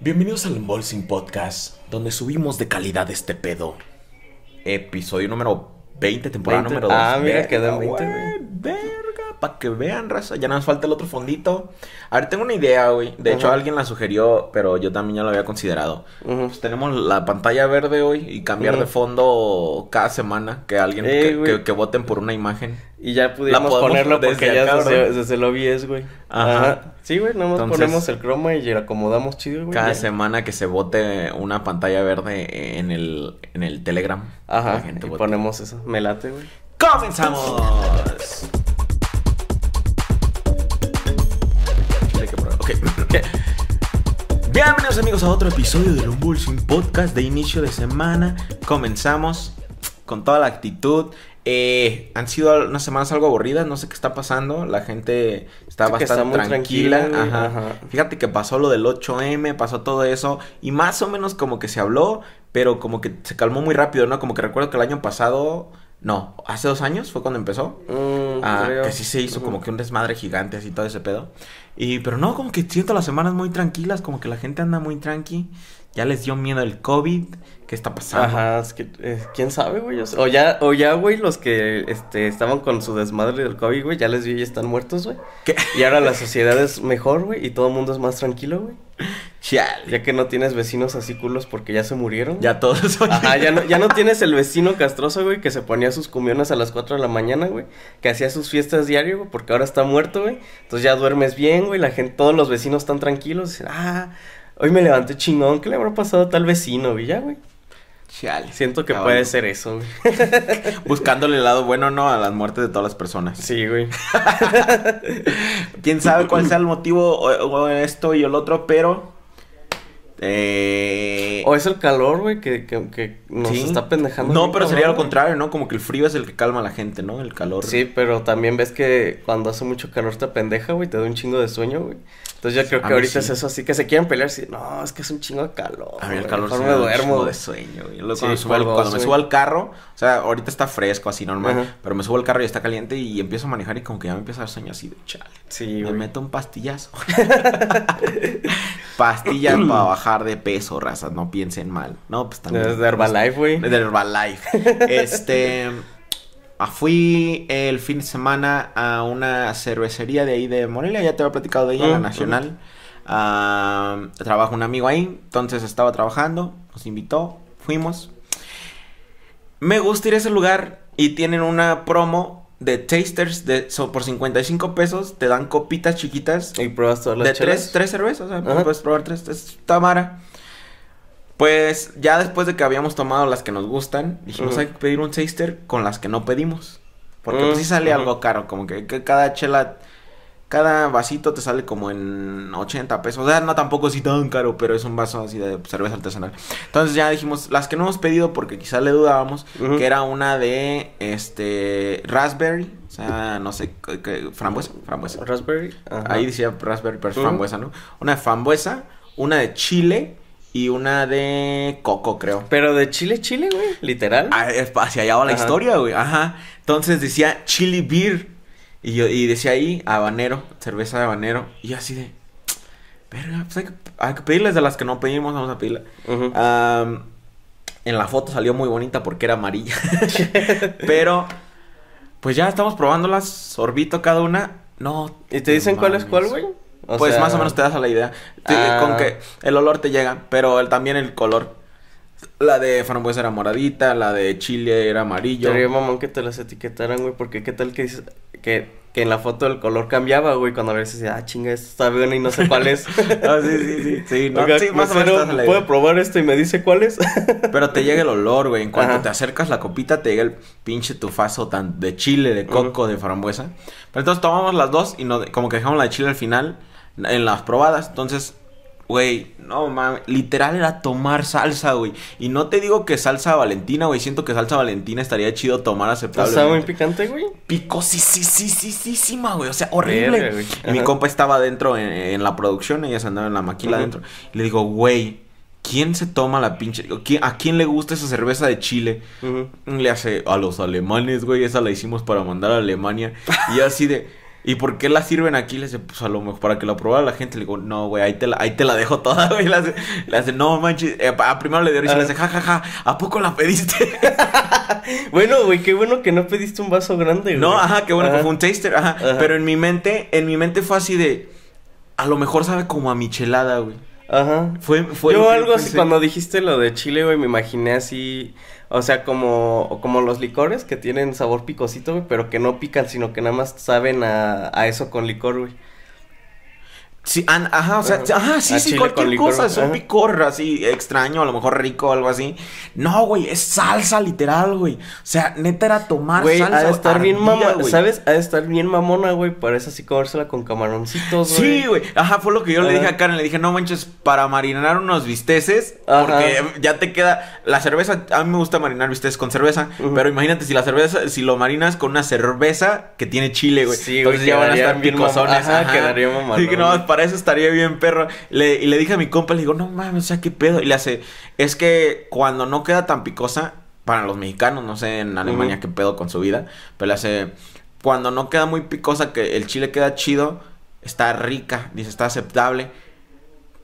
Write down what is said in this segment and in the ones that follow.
Bienvenidos al Embolsing Podcast, donde subimos de calidad este pedo. Episodio número 20, temporada 20. número 2. Ah, mira, quedó en 20, güey. Para que vean, raza. Ya nos falta el otro fondito. A ver, tengo una idea, güey. De hecho, alguien la sugirió, pero yo también ya lo había considerado. Ujú. Pues tenemos la pantalla verde hoy y cambiar de fondo cada semana. Que alguien que, que- que voten por una imagen. Y ya pudimos podemos ponerlo desde porque ya acá, desde, desde el OBS, güey. Ajá. Sí, güey, nada más Entonces- ponemos el croma y le acomodamos chido, güey. Cada ya. semana que se vote una pantalla verde en el, en el Telegram. Ajá, La gente y vote. ponemos eso. Me late, güey. ¡Comenzamos! Bienvenidos amigos a otro episodio del Unboxing Podcast de inicio de semana. Comenzamos con toda la actitud. Eh, han sido unas semanas algo aburridas, no sé qué está pasando. La gente está bastante tranquila. tranquila, Ajá. ajá. Fíjate que pasó lo del 8M, pasó todo eso. Y más o menos como que se habló, pero como que se calmó muy rápido, ¿no? Como que recuerdo que el año pasado. No, hace dos años fue cuando empezó. Mm, Ah, que sí se hizo como que un desmadre gigante así todo ese pedo. Y pero no, como que siento las semanas muy tranquilas, como que la gente anda muy tranqui. Ya les dio miedo el COVID. ¿Qué está pasando? Ajá, es que, eh, quién sabe, güey. O, ya, o ya, güey, los que este, estaban con su desmadre del COVID, güey, ya les vi y están muertos, güey. Y ahora la sociedad es mejor, güey, y todo el mundo es más tranquilo, güey. Chale. Ya que no tienes vecinos así culos porque ya se murieron. Ya todos son- Ajá, ya no, ya no tienes el vecino castroso, güey, que se ponía sus cumiones a las 4 de la mañana, güey, que hacía sus fiestas diario, güey, porque ahora está muerto, güey. Entonces ya duermes bien, güey, la gente, todos los vecinos están tranquilos, dicen, ah, hoy me levanté chingón, ¿qué le habrá pasado a tal vecino, güey? Ya, güey. Chale. Siento que Cabrón. puede ser eso, güey. Buscándole el lado bueno, ¿no? A las muertes de todas las personas. Sí, güey. Quién sabe cuál sea el motivo o, o esto y el otro, pero. Eh... O es el calor, güey, que, que, que nos sí. está pendejando. No, pero sería lo contrario, ¿no? Como que el frío es el que calma a la gente, ¿no? El calor. Sí, pero también ves que cuando hace mucho calor te pendeja, güey, te da un chingo de sueño, güey. Entonces yo creo que ahorita sí. es eso, así que se quieren pelear, sí, no, es que es un chingo de calor. A mí el calor mejor me duermo. de sueño. Sí, cuando, subo me subo al carro, o sea, ahorita está fresco, así normal, Ajá. pero me subo al carro y está caliente y empiezo a manejar y como que ya me empieza a dar sueño así de chale. Sí, me meto un pastillazo. Pastillas para bajar de peso, razas, no piensen mal. No, pues también. Es de Herbalife, güey. De Herbalife. Este. Ah, Fui el fin de semana a una cervecería de ahí de Morelia, ya te había platicado de ella, la Mm, Nacional. Ah, trabaja un amigo ahí, entonces estaba trabajando, nos invitó, fuimos. Me gusta ir a ese lugar y tienen una promo de tasters de, so- por 55 pesos, te dan copitas chiquitas Y pruebas todas las de tres, tres cervezas, o sea, Ajá. puedes probar tres, es Tamara. Pues ya después de que habíamos tomado las que nos gustan, dijimos hay que pedir un taster con las que no pedimos. Porque Mm, pues sí sale algo caro, como que, que cada chela, cada vasito te sale como en 80 pesos. O sea, no tampoco así tan caro, pero es un vaso así de cerveza artesanal. Entonces ya dijimos, las que no hemos pedido porque quizá le dudábamos, que era una de este raspberry, o sea, no sé, frambuesa, frambuesa. Raspberry. Ahí decía raspberry, pero frambuesa, ¿no? Una de frambuesa, una de chile y una de coco, creo. Pero de Chile, Chile, güey, literal. Ah, Hacia allá va la Ajá. historia, güey. Ajá. Entonces decía chili beer. Y yo, y decía ahí habanero, cerveza de habanero. Y yo así de. Verga, pues hay que, hay que pedirles de las que no pedimos, vamos a pedirla. En la foto salió muy bonita porque era amarilla. Pero, pues ya estamos probándolas, sorbito cada una. No. ¿Y te dicen cuál es cuál, güey? O pues sea, más o menos te das a la idea. Ah. Con que el olor te llega, pero el- también el color. La de frambuesa era moradita, la de chile era amarillo. Sería mamón que te las etiquetaran, güey, porque qué tal que dices que, que en la foto el color cambiaba, güey, cuando a veces decía, ah, chinga, esto está bueno y no sé cuál es. Ah, sí, sí, sí. Sí, no, sí, más o menos ¿puedo probar esto y me dice cuál es? Pero te llega el olor, güey. En cuanto Ajá. te acercas la copita, te llega el pinche tufazo tan de chile, de coco, de frambuesa. Pero entonces tomamos las dos y no, como que dejamos la de chile al final en las probadas. Entonces, güey, no mames. Literal era tomar salsa, güey. Y no te digo que salsa valentina, güey. Siento que salsa valentina estaría chido tomar aceptable. ¿Está muy picante, güey? Pico, sí, sí, sí, sí, sí, sí, güey. O sea, horrible. Güey. Y mi compa estaba adentro en, en la producción, ella se andaba en la maquila Ujú. adentro. Y le digo, güey, ¿quién se toma la pinche? ¿Quién- ¿A quién le gusta esa cerveza de Chile? Ujú. Le hace a los alemanes, güey. Esa la hicimos para mandar a Alemania. Y así de. ¿Y por qué la sirven aquí? Le dice, pues a lo mejor para que la probara la gente. Le digo, no, güey, ahí te la, ahí te la dejo toda, güey. Le hace, le hace no manches. Eh, a primero le dio risa y le hace, ja, ja, ja, ¿a poco la pediste? bueno, güey, qué bueno que no pediste un vaso grande, güey. No, ajá, qué bueno que fue un taster, ajá. Pero en mi mente, en mi mente fue así de, a lo mejor sabe como a michelada, güey. Ajá. Fue, fue Yo algo así, cuando dijiste lo de chile, güey, me imaginé así, o sea, como, como los licores que tienen sabor picosito, pero que no pican, sino que nada más saben a, a eso con licor, güey. Sí, ajá, o sea, ajá, sí, sí, cualquier cosa, es un picor así extraño, a lo mejor rico o algo así. No, güey, es salsa literal, güey. O sea, neta era tomar güey, salsa. Ha de estar bien mamona, ¿sabes? Ha de estar bien mamona, güey, parece así comérsela con camaroncitos, güey. Sí, güey, ajá, fue lo que yo le dije a Karen, le dije, no manches, para marinar unos bisteces, porque ya te queda, la cerveza, a mí me gusta marinar bisteces con cerveza, pero imagínate si la cerveza, si lo marinas con una cerveza que tiene chile, güey. Sí, güey, ya van a estar picosones. Ajá, quedaría mamón. Sí, que no, para eso estaría bien, perro. Le, y le dije a mi compa, le digo, no mames, o sea, qué pedo. Y le hace, es que cuando no queda tan picosa, para los mexicanos, no sé en Alemania qué pedo con su vida, pero le hace, cuando no queda muy picosa, que el chile queda chido, está rica, dice, está aceptable.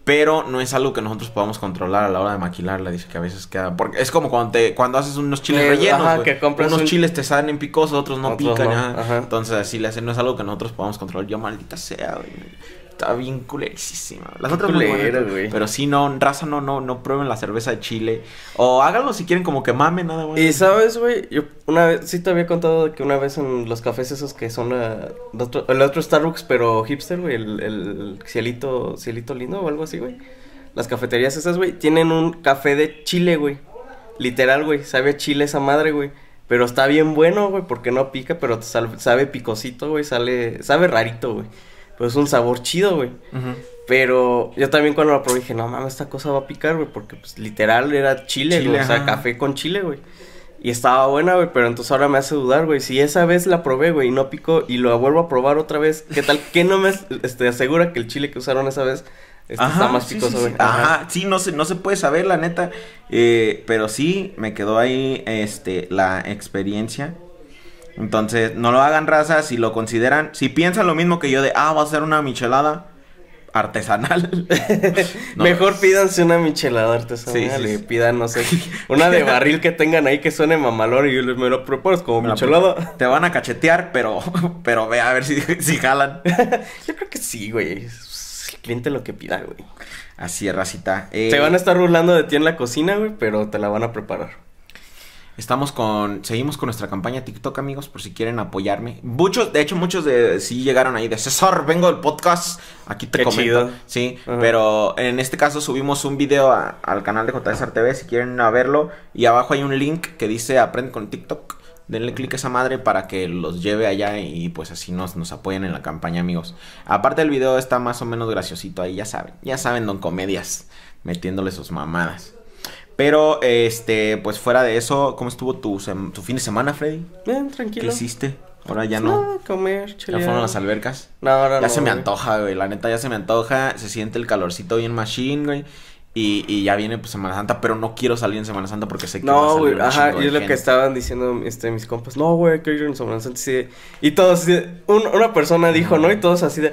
Pero no es algo que nosotros podamos controlar a la hora de maquilarla. Dice que a veces queda. Porque es como cuando te, cuando haces unos chiles eh, rellenos. que compras unos chiles te salen picosos, otros no pican. Entonces así le hacen, no es algo que nosotros podamos controlar. Yo maldita sea, güey. Está bien culerísima. Las otras güey. Pero sí, no, raza no, no, no prueben la cerveza de Chile. O háganlo si quieren como que mamen nada más. Y sabes, güey, yo una vez, sí te había contado que una vez en los cafés esos que son la, el otro Starbucks, pero hipster, güey, el, el cielito, cielito lindo o algo así, güey. Las cafeterías esas, güey, tienen un café de Chile, güey. Literal, güey, sabe a Chile esa madre, güey. Pero está bien bueno, güey, porque no pica, pero sabe picosito, güey, sale, sabe rarito, güey. Pues es un sabor chido, güey. Pero yo también cuando lo probé dije, no mames, esta cosa va a picar, güey, porque pues literal era chile, güey, o sea, café con chile, güey. Y estaba buena, güey, pero entonces ahora me hace dudar, güey. Si esa vez la probé, güey, y no picó, y lo vuelvo a probar otra vez, ¿qué tal? ¿Qué no me este, asegura que el chile que usaron esa vez este, está más picoso, güey? Ajá, sí, no se, no se puede saber, la neta. Eh, pero sí, me quedó ahí, este, la experiencia. Entonces, no lo hagan raza si lo consideran. Si piensan lo mismo que yo de, ah, va a ser una michelada artesanal. Mejor pídanse una michelada artesanal y pidan, no sé, una de barril que tengan ahí que suene mamalón y yo les me lo preparas como michelada. Te van a cachetear, pero, pero ve a ver si, si jalan. yo creo que sí, güey. El cliente lo que pida, güey. Así es, racita. Se eh, van a estar burlando de ti en la cocina, güey, pero te la van a preparar. Estamos con, seguimos con nuestra campaña TikTok, amigos, por si quieren apoyarme. Muchos, de hecho, muchos de sí llegaron ahí de César, vengo del podcast, aquí te comento. Sí, pero en este caso subimos un video al canal de JSR TV si quieren a verlo. Y abajo hay un link que dice Aprende con TikTok. Denle clic a esa madre para que los lleve allá y pues así nos, nos apoyen en la campaña, amigos. Aparte el video está más o menos graciosito ahí, ya saben. Ya saben, don comedias, metiéndole sus mamadas. Pero, este, pues fuera de eso, ¿cómo estuvo tu, tu fin de semana, Freddy? Bien, tranquilo. ¿Qué hiciste? Ahora ya no. No, comer, ¿Ya fueron las albercas? No, ahora no. Ya se me antoja, güey. La neta, ya se me antoja. Se siente el calorcito bien machine, güey. Y, y ya viene pues Semana Santa, pero no quiero salir en Semana Santa porque sé que no, güey, ajá, y es lo que estaban diciendo este mis compas. No, güey, quiero ir en Semana Santa. y todos una persona dijo, ¿no? Y todos así de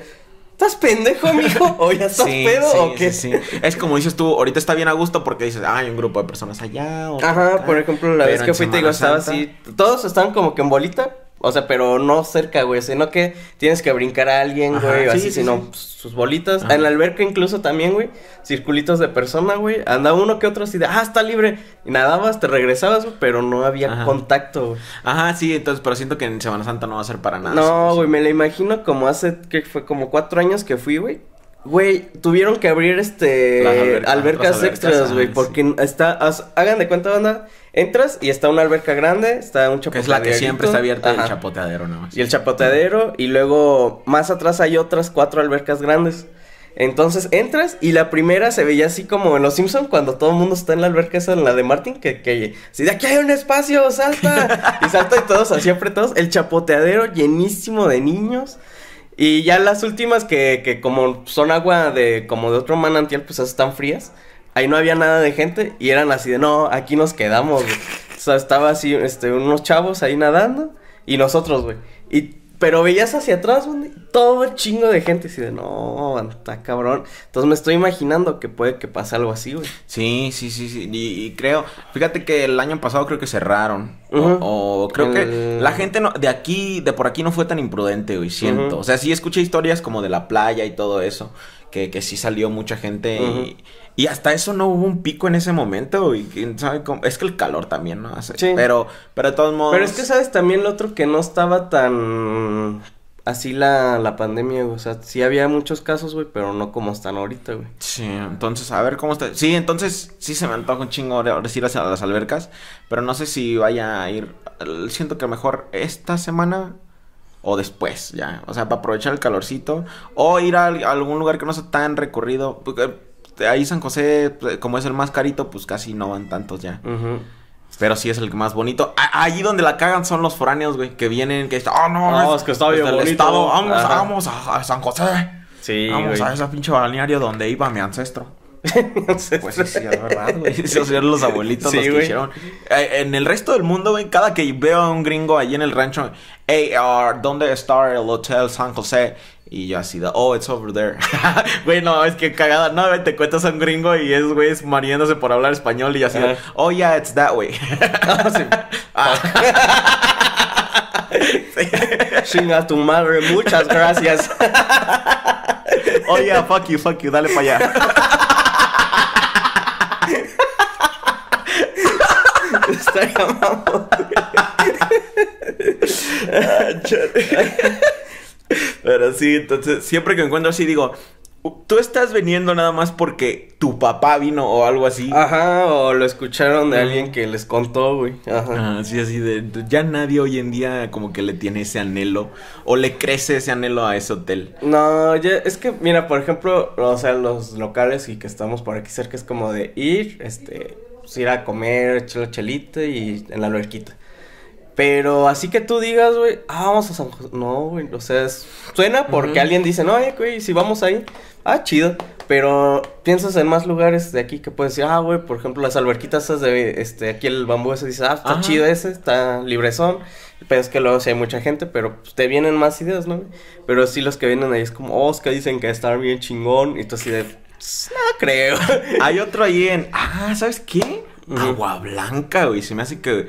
¿Estás pendejo, mijo? ¿O ya estás pedo o qué? Sí, Es como dices tú, ahorita está bien a gusto porque dices, ah, hay un grupo de personas allá. Ajá, por ejemplo, la vez que fui, te digo, estaba así. Todos estaban como que en bolita, o sea, pero no cerca, güey, sino que tienes que brincar a alguien, güey, así, sino sus bolitas. En la alberca incluso también, güey, circulitos de persona, güey. Anda uno que otro así de, ah, está libre. Y nadabas, te regresabas, güey, pero no había contacto, güey. Ajá, sí, entonces, pero siento que en Semana Santa no va a ser para nada. No, güey, me la imagino como hace, que fue como cuatro años que fui, güey. Güey, tuvieron que abrir este albercas, extras, güey, porque está, hagan de cuenta, banda, entras y está una alberca grande, está un chapoteadero. Que es la que siempre está abierta, el chapoteadero nada más. Y el chapoteadero, y luego más atrás hay otras cuatro albercas grandes. Entonces entras y la primera se veía así como en Los Simpson cuando todo el mundo está en la alberca esa, en la de Martin, que, que si de aquí hay un espacio, salta. y salta y todos así apretados. El chapoteadero llenísimo de niños. Y ya las últimas que, que como son agua de como de otro manantial, pues están frías. Ahí no había nada de gente y eran así de, no, aquí nos quedamos, O sea, estaba así, este, unos chavos ahí nadando y nosotros, güey. Y Pero veías hacia atrás, güey, todo chingo de gente. Así de, no, está cabrón. Entonces me estoy imaginando que puede que pase algo así, güey. Sí, sí, sí, sí. Y, y creo, fíjate que el año pasado creo que cerraron. o- o, creo que El- la gente no, de aquí, de por aquí no fue tan imprudente, güey, siento. O sea, sí escuché historias como de la playa y todo eso. Que, que sí salió mucha gente y, y hasta eso no hubo un pico en ese momento, quién sabe cómo- Es que el calor también, ¿no? Hace- Sí. Pero, pero de todos modos. Pero es que, ¿sabes? También lo otro que no estaba tan así la, la pandemia, güey. O sea, sí había muchos casos, güey, pero no como están ahorita, güey. Sí, entonces, a ver cómo está. Sí, entonces sí se me antoja un chingo ahora sí ir a las albercas, pero no sé si vaya a ir. Siento que mejor esta semana o después, ya. O sea, para aprovechar el calorcito o ir a, al- a algún lugar que no sea tan recorrido. porque, eh, ahí San José, pues, como es el más carito, pues casi no van tantos ya. Pero sí es el más bonito. A- Allí donde la cagan son los foráneos, güey, que vienen, que están, oh no, No, es que está bien bonito". estado, vamos, Ajá. vamos a, a San José. Sí, Vamos güey. a ese pinche balneario donde iba mi ancestro. Pues sí, sí, es verdad, güey. Esos eran los abuelitos Sí, los que güey. hicieron. Eh, en el resto del mundo, güey, cada que veo a un gringo allí en el rancho, hey, uh, ¿dónde está el Hotel San José? Y yo así de, oh, it's over there. Güey, no, es que cagada, no, güey, te cuentas a un gringo y es, güey, es mariéndose por hablar español y así de, Ajá. oh, yeah, it's that way. Ah, sí. Chinga tu madre, muchas gracias. oh, yeah, fuck you, fuck you, dale para allá. Estaría mamón. Pero sí, entonces, siempre que encuentro así, digo, tú estás viniendo nada más porque tu papá vino o algo así. Ajá, o lo escucharon de alguien que les contó, güey. Ajá. Ah, sí, así de, ya nadie hoy en día como que le tiene ese anhelo o le crece ese anhelo a ese hotel. No, ya, es que, mira, por ejemplo, o sea, los locales y que estamos por aquí cerca es como de ir, este, pues, ir a comer, echar la chelita y en la alberquita. Pero así que tú digas, güey, ah, vamos a San José. No, güey, o sea, es- suena porque alguien dice, no, eh, güey, si vamos ahí, ah, chido. Pero piensas en más lugares de aquí que puedes decir, ah, güey, por ejemplo, las alberquitas esas de, este, aquí el bambú ese, dice, ah, está Ajá. chido ese, está librezón. Pero es que luego sí hay mucha gente, pero pues, te vienen más ideas, ¿no? Pero sí los que vienen ahí es como, oh, es que dicen que está bien chingón. Y tú así de, "Tss, no creo. Hay otro ahí en, ah, ¿sabes qué? Agua Blanca, güey, se me hace que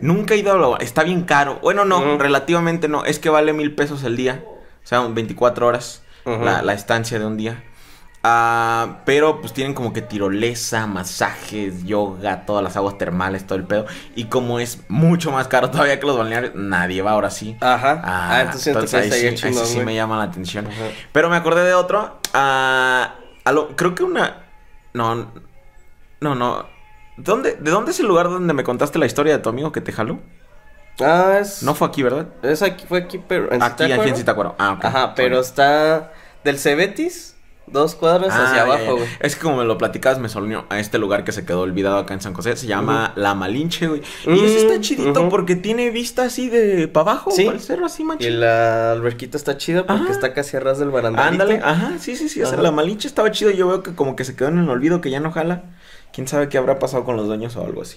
nunca he ido a Agua Está bien caro. Bueno, no, relativamente no, es que vale mil pesos el día, o sea, 24 horas La, la estancia de un día. Ah, pero pues tienen como que tirolesa, masajes, yoga, todas las aguas termales, todo el pedo. Y como es mucho más caro todavía que los balnearios, nadie va ahora sí. Ajá. Ah, entonces siento que ahí sí, chingón, ahí sí me llama la atención. Ajá. Pero me acordé de otro. ah, a lo- creo que una. No. No, no. ¿Dónde, ¿De dónde es el lugar donde me contaste la historia de tu amigo que te jaló? Ah, es. No fue aquí, ¿verdad? Es aquí, fue aquí, pero. ¿en Aquí, aquí en Zitácuaro? Zitácuaro. Ah, ok. Ajá, pero Sorry. está del Cebetis, dos cuadras Ah, hacia ya, abajo, ya. güey. Es que como me lo platicabas, me sonió a este lugar que se quedó olvidado acá en San José. Se llama La Malinche, güey. Y Mm, ese está chidito ujú. porque tiene vista así de para abajo. Sí. Para el cerro así, Y manchito. la alberquita está chida porque Ajá. está casi a ras del barandalito. Ándale, ajá, sí, sí, sí. O sea, la Malinche estaba chido. Yo veo que como que se quedó en el olvido, que ya no jala. Quién sabe qué habrá pasado con los dueños o algo así.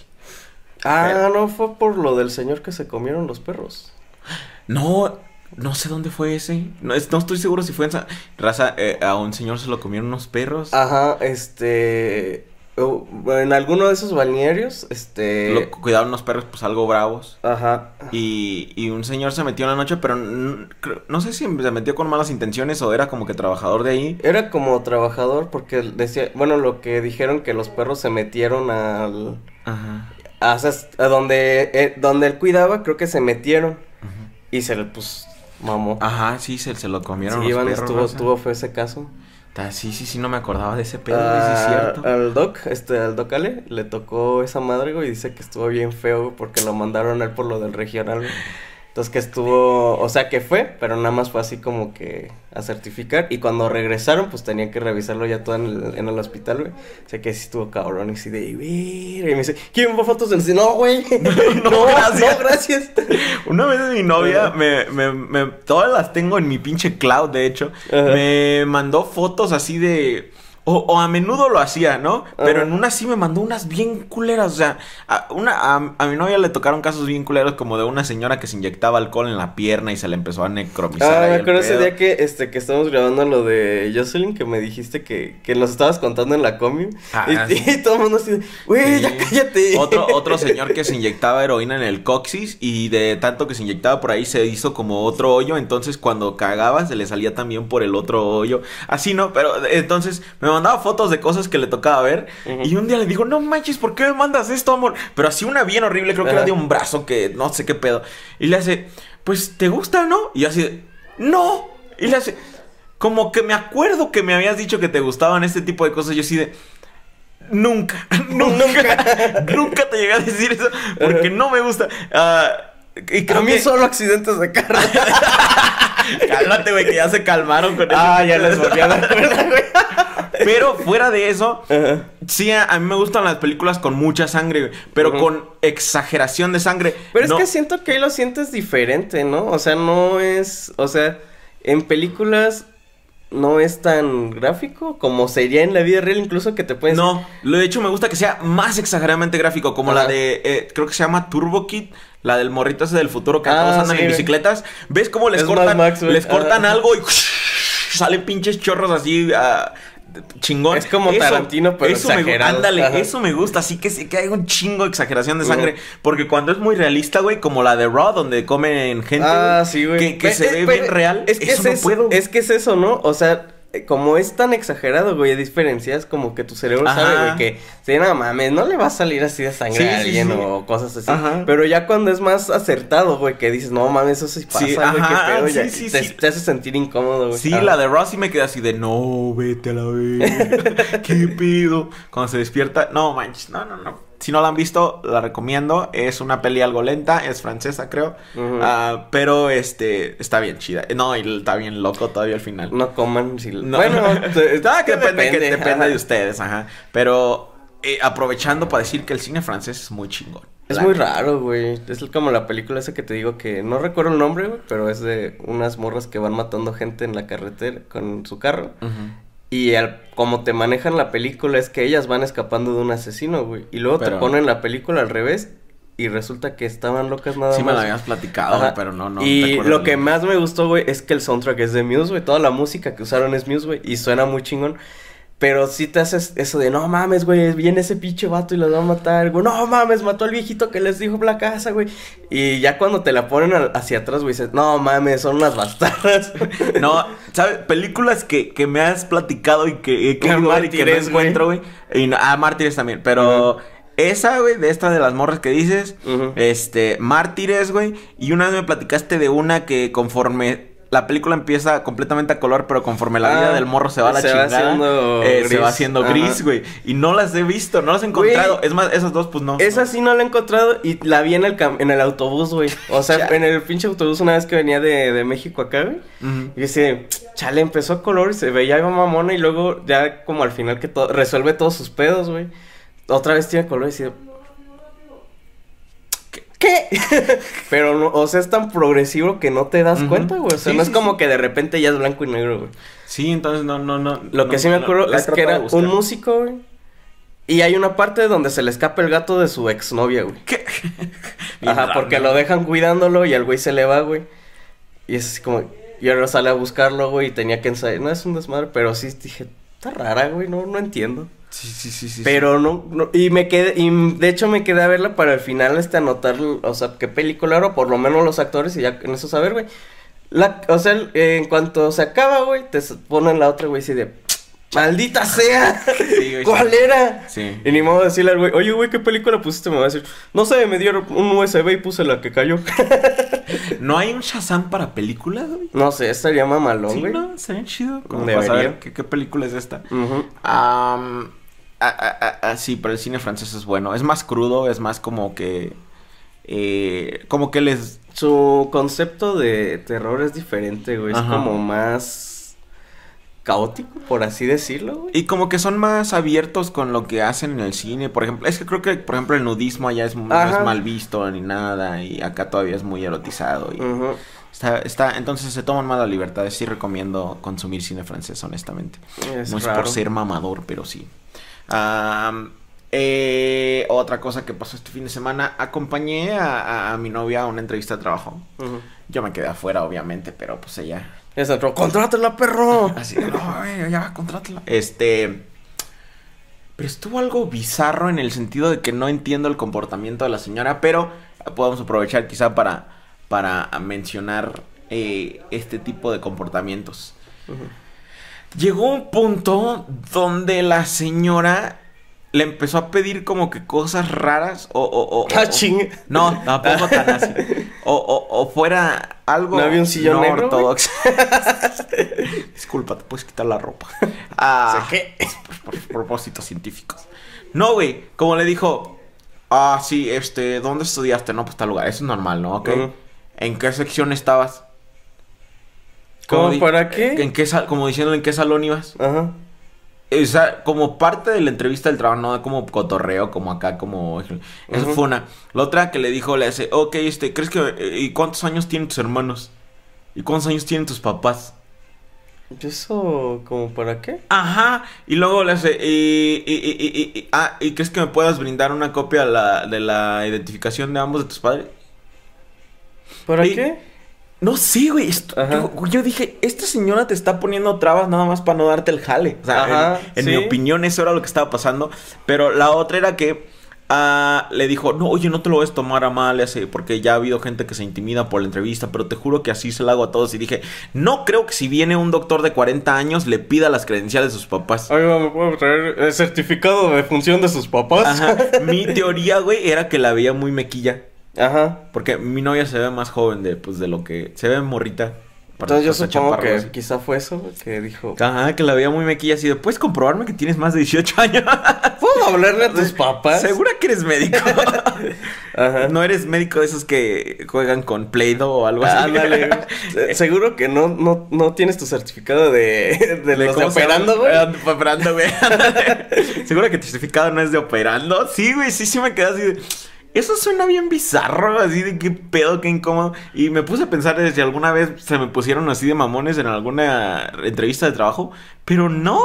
Ah, no, fue por lo del señor que se comieron los perros. No, no sé dónde fue ese. No, es- no estoy seguro si fue en Sa- Raza, eh, a un señor se lo comieron unos perros. Ajá, este. en alguno de esos balnearios, este. Lo cuidaron unos perros, pues algo bravos. Ajá. Y, y un señor se metió en la noche, pero no sé si se metió con malas intenciones o era como que trabajador de ahí. Era como trabajador porque decía, bueno, lo que dijeron que los perros se metieron al, Ajá. a, a donde, eh, donde él cuidaba, creo que se metieron y se le, pues, mamó. Ajá, sí, se, se lo comieron sí, los Iván, perros. estuvo, estuvo fue ese caso. Ta- Sí, sí, sí, no me acordaba de ese pedo, sí Ah, es cierto. Al doc, este, al doc Ale, le tocó esa madre, güey, y dice que estuvo bien feo, porque lo mandaron a él por lo del regional, güey. Entonces que estuvo, o sea que fue, pero nada más fue así como que a certificar. Y cuando regresaron, pues tenían que revisarlo ya todo en el, en el hospital, güey. O sea que sí estuvo cabrón y así de, y me dice, ¿quieren ver fotos del No, güey. No, no, gracias. gracias. Una vez mi novia, me, me, me- todas las tengo en mi pinche cloud, de hecho, me mandó fotos así de O, o a menudo lo hacía, ¿no? Pero en una sí me mandó unas bien culeras. O sea, a, una, a, a mi novia le tocaron casos bien culeros como de una señora que se inyectaba alcohol en la pierna y se le empezó a necromizar. Ah, me acuerdo ese día que, este, que estábamos grabando lo de Jocelyn, que me dijiste que, que nos estabas contando en la comi. Ah, y, sí. y todo el mundo así, güey, Sí. ya cállate. Otro, otro señor que se inyectaba heroína en el coxis y de tanto que se inyectaba por ahí se hizo como otro hoyo, entonces cuando cagaba se le salía también por el otro hoyo. Así no, pero entonces me mandaba fotos de cosas que le tocaba ver y un día le digo, no manches, ¿por qué me mandas esto, amor? Pero así una bien horrible, creo que era de un brazo que no sé qué pedo. Y le hace, pues, ¿te gusta, no? Y yo así, de, no. Y le hace, como que me acuerdo que me habías dicho que te gustaban este tipo de cosas, yo así de... Nunca, nunca, nunca te llegué a decir eso porque no me gusta. Ah, y creo A mí que- solo accidentes de carro. Cálmate, güey, que ya se calmaron con eso. ah, ya les volví a dar cuenta, güey. Pero fuera de eso, Ajá. sí, a, a mí me gustan las películas con mucha sangre, güey, pero con exageración de sangre. Pero No- es que siento que ahí lo sientes diferente, ¿no? O sea, no es, o sea, en películas no es tan gráfico como sería en la vida real, incluso que te pueden No, lo de hecho me gusta que sea más exageradamente gráfico, como la de, eh, creo que se llama Turbo Kid, la del morrito ese del futuro que Ah, todos andan sí, en bicicletas. ¿Ves cómo les Es cortan, Max, les cortan Ah. algo y salen pinches chorros así ah, chingón? Es como Tarantino, pero eso me exagerado. ándale, Ajá. eso me gusta, así que que hay un chingo de exageración de sangre, porque cuando es muy realista, güey, como la de Raw donde comen gente, Ah, güey, sí, güey. que, se eh, ve bien real, Es que eso es, no eso, puedo. es que es eso, ¿no? O sea, como es tan exagerado, güey, a diferencias como que tu cerebro Ajá. sabe, güey, que, sí, no mames, no le va a salir así de sangre Sí, a alguien sí. o cosas así. Ajá. Pero ya cuando es más acertado, güey, que dices, no mames, eso sí pasa, güey, qué pedo, ya, te, te hace sentir incómodo, güey. Sí, Ajá. la de Ross sí me quedé así de no, vete a la vez. ¿Qué pido? Cuando se despierta, no manches, no, no, no. Si no la han visto, la recomiendo. Es una peli algo lenta, es francesa, creo. Ah, pero este está bien chida. No, y está bien loco todavía al final. No coman si... No. Bueno, Ah, que depende, que depende, depende ajá. de ustedes, ajá. Pero eh, aprovechando para decir que el cine francés es muy chingón. Es muy raro, güey. Es como la película esa que te digo que no recuerdo el nombre, güey, pero es de unas morras que van matando gente en la carretera con su carro. Ujú. Y al, como te manejan la película es que ellas van escapando de un asesino, güey. Y luego te ponen la película al revés y resulta que estaban locas nada Sí me más. lo habías platicado, Ajá. pero no, no. te y acuerdas lo que más me gustó, güey, es que el soundtrack es de Muse, güey. Toda la música que usaron es Muse, güey. Y suena muy chingón. Pero sí te haces eso de, no mames, güey, viene ese pinche vato y los va a matar, güey. No mames, mató al viejito que les dijo la casa, güey. Y ya cuando te la ponen al- hacia atrás, güey, dices, no mames, son unas bastardas. No, ¿sabes? Películas que, que me has platicado y que querido ver y que no Mártires, encuentro, güey. Y no- ah, Mártires también. Pero esa, güey, de esta de las morras que dices, este, Mártires, güey. Y una vez me platicaste de una que conforme la película empieza completamente a color, pero conforme la vida Ah, del morro se va a la se va chingada, haciendo eh, se gris. va haciendo gris, güey. Y no las he visto, no las he encontrado. Es más, esas dos, pues no. Esa sí no la he encontrado y la vi en el, cam- en el autobús, güey. O sea, en el pinche autobús una vez que venía de, de México acá, güey. Ujú. Y dice, chale, empezó a color y se veía mamona y luego ya como al final que todo, resuelve todos sus pedos, güey. Otra vez tiene color y dice, ¿qué? Pero no, o sea, es tan progresivo que no te das cuenta, güey. O sea, Sí, no es sí, como sí. que de repente ya es blanco y negro, güey. Sí, entonces no, no, no. Lo que sí me acuerdo es que era un músico, güey. Y hay una parte donde se le escapa el gato de su exnovia, güey. ¿Qué? Ajá, porque lo dejan cuidándolo y el güey se le va, güey. Y es así como, y ahora sale a buscarlo, güey, y tenía que ensayar. No es un desmadre, pero sí dije, está rara, güey, no, no entiendo. Sí, sí, sí, sí. pero no, no, y me quedé, y de hecho me quedé a verla para al final, este, anotar, o sea, qué película era, por lo menos los actores, y ya en eso saber, güey. La, o sea, en cuanto se acaba, güey, te ponen la otra, güey, así de, maldita sea, Sí, güey, ¿cuál sí. era? Sí. Y ni modo de decirle al güey, oye, güey, ¿qué película pusiste? Me va a decir, no sé, me dieron un USB y puse la que cayó. ¿No hay un Shazam para películas, güey? no sé, estaría mamalón, Sí, güey. ¿no? Sería chido. Como para saber qué, qué película es esta. Ah, ah, ah, ah, sí, pero el cine francés es bueno. Es más crudo, es más como que... eh, como que les... Su concepto de terror es diferente, güey. Es como más caótico, por así decirlo, güey. Y como que son más abiertos con lo que hacen en el cine. Por ejemplo, es que creo que, por ejemplo, el nudismo allá es, no es mal visto ni nada. Y acá todavía es muy erotizado. Y. Está, está, entonces se toman malas libertades. Sí recomiendo consumir cine francés, honestamente. Es no es raro. por ser mamador, pero sí. Eh, otra cosa que pasó este fin de semana, acompañé a, a- a mi novia a una entrevista de trabajo. Yo me quedé afuera, obviamente, pero pues ella... Es otro, contrátela, perro. Así de, no, güey, ya, contrátala. Este... Pero estuvo algo bizarro en el sentido de que no entiendo el comportamiento de la señora, pero podemos aprovechar quizá para, para mencionar eh, este tipo de comportamientos. Ujú. Llegó un punto donde la señora le empezó a pedir como que cosas raras o... o, o- Ah, o-. No, tampoco tan así. O, o, o fuera algo ¿No había un sillón no negro, ortodoxo. Disculpa, te puedes quitar la ropa. Ah, ¿Qué? por, por propósitos científicos. No, güey, como le dijo, ah, sí, este, ¿dónde estudiaste? No, pues tal lugar, eso es normal, ¿no? Ok. ¿En qué sección estabas? ¿Cómo para qué? ¿En qué sal- como diciendo en qué salón ibas? Ajá. O sea, como parte de la entrevista del trabajo, no como cotorreo, como acá, como... Eso fue una. La otra que le dijo, le hace, ok, este, ¿crees que... eh, ¿Y cuántos años tienen tus hermanos? ¿Y cuántos años tienen tus papás? ¿Eso como para qué? Ajá, y luego le hace, y, y, y, y- y- ah, ¿y crees que me puedas brindar una copia de la, de la identificación de ambos de tus padres? ¿Para qué? No sé, güey. esto-. Yo, yo dije, esta señora te está poniendo trabas nada más para no darte el jale. O sea, Ajá, en, en sí. mi opinión, eso era lo que estaba pasando. Pero la otra era que ah, le dijo, no, oye, no te lo vas a tomar a mal, ese, porque ya ha habido gente que se intimida por la entrevista, pero te juro que así se la hago a todos. Y dije, no creo que si viene un doctor de 40 años le pida las credenciales de sus papás. Oiga, ¿me puedo traer el certificado de función de sus papás? Ajá. Mi teoría, güey, era que la veía muy mequilla. Ajá. Porque mi novia se ve más joven de, pues, de lo que... Se ve morrita. Entonces yo supongo que así. quizá fue eso, que dijo... Ajá, que la veía muy mequilla así de, ¿puedes comprobarme que tienes más de 18 años? ¿Puedo hablarle a tus papás? ¿Segura que eres médico? Ajá. ¿No eres médico de esos que juegan con Play-Doh o algo así? Ándale, Seguro que no, no, no tienes tu certificado de, de, los de cómo se llama? operando, güey. Ah, de operando, güey. ¿Seguro que tu certificado no es de operando? Sí, güey, sí, sí me quedé así de... Eso suena bien bizarro, así de qué pedo, qué incómodo. Y me puse a pensar si alguna vez se me pusieron así de mamones en alguna entrevista de trabajo, pero no.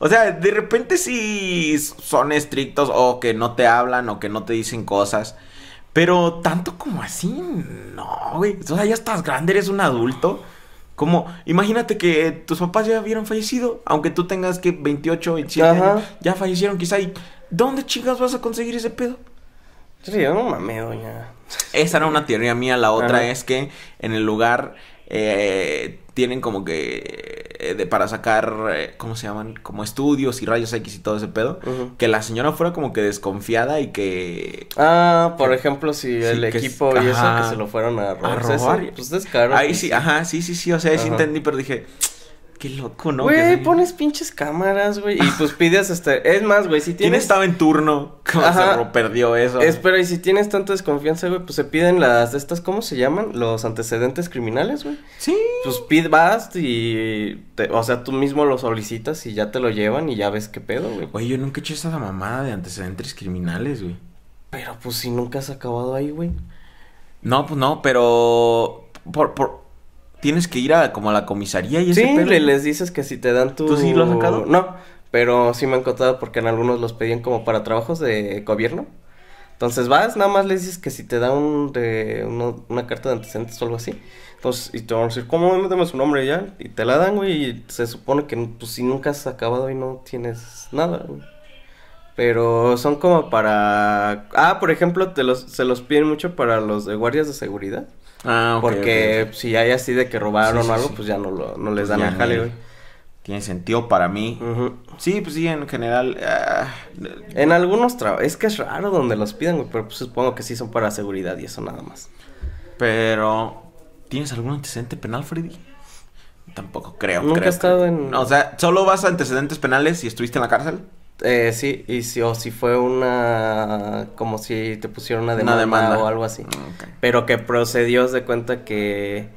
O sea, de repente sí son estrictos o que no te hablan o que no te dicen cosas. Pero tanto como así, no, güey. O sea, ya estás grande, eres un adulto. Como, imagínate que tus papás ya hubieran fallecido, aunque tú tengas que 28, 27 Ajá. años, ya fallecieron quizá. ¿Y dónde chingas vas a conseguir ese pedo? Sí, yo no mames, doña. Esa era una teoría mía. La otra Ajá. es que en el lugar eh, tienen como que eh, de, para sacar, eh, ¿cómo se llaman? Como estudios y rayos X y todo ese pedo. Que la señora fuera como que desconfiada y que... Ah, por ejemplo, si Sí, el es- equipo y eso que se lo fueron a robar. A robar. eso, Pues descaro. Ahí pues, sí, ajá, sí, sí, sí. O sea, sí Ajá. entendí, pero dije, qué loco, ¿no? Güey, sí. pones pinches cámaras, güey. Y pues pides este. Es más, güey, si ¿Quién tienes. estaba en turno? ¿Cómo Ajá. se perdió eso? Espera, y si tienes tanta desconfianza, güey, pues se piden las de estas, ¿cómo se llaman? Los antecedentes criminales, güey. Sí. Pues pid, vas y, te- o sea, tú mismo lo solicitas y ya te lo llevan y ya ves qué pedo, güey. Oye, yo nunca he hecho esa mamada de antecedentes criminales, güey. Pero pues si nunca has acabado ahí, güey. No, pues no, pero por, por tienes que ir a como a la comisaría y ese Sí, pedo. le- les dices que si te dan tu... ¿Tú sí lo has sacado? No, pero sí me han contado porque en algunos los pedían como para trabajos de gobierno. Entonces vas, nada más les dices que si te dan un, de, uno- una carta de antecedentes o algo así. Entonces, y te van a decir, ¿cómo? Dame su nombre ya. Y te la dan, güey, y se supone que pues si nunca has acabado y no tienes nada, güey. Pero son como para... Ah, por ejemplo, te los, se los piden mucho para los de guardias de seguridad. Ah, ok, porque si hay así de que robaron Sí, o algo, sí. pues ya no, lo, no les Pues dan ya el jale, güey. Tiene sentido para mí. Sí, pues sí, en general. ah, En algunos trabajos, es que es raro donde los pidan, güey, pero pues supongo que sí son para seguridad y eso nada más. pero, ¿tienes algún antecedente penal, Freddy? Tampoco creo. Nunca creo, he estado en- o sea, ¿solo vas a antecedentes penales si estuviste en la cárcel? Eh, sí, y si, o si fue una, como si te pusieron una demanda, demanda. o algo así. Mm. Pero que procedió de cuenta que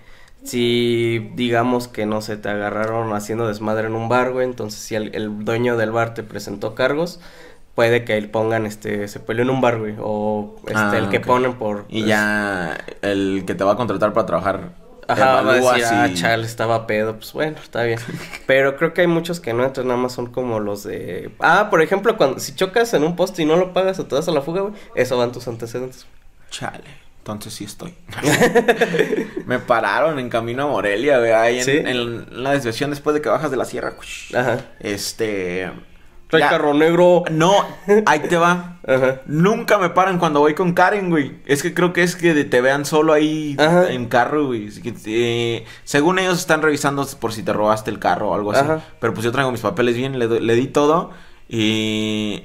si digamos que no se te agarraron haciendo desmadre en un bar, güey, entonces si el, el dueño del bar te presentó cargos, puede que él pongan este, se peleó en un bar, güey, o este, Ah, el que ok. ponen por... Y pues, ya el que te va a contratar para trabajar Ajá, va a decir, ah, chale, estaba pedo, pues bueno, está bien. Pero creo que hay muchos que no, entonces nada más son como los de... Ah, por ejemplo, cuando si chocas en un poste y no lo pagas o te das a la fuga, güey, eso van tus antecedentes. Chale, entonces sí estoy. me pararon en camino a Morelia, güey, ahí en, ¿Sí? en la desviación después de que bajas de la sierra. Ajá. Este... Trae ya- carro negro. No, ahí te va. Ajá. Nunca me paran cuando voy con Karen, güey. Es que creo que es que te vean solo ahí Ajá. en carro, güey. Eh, según ellos están revisando por si te robaste el carro o algo así. Ajá. Pero pues yo traigo mis papeles bien, le, le di todo y...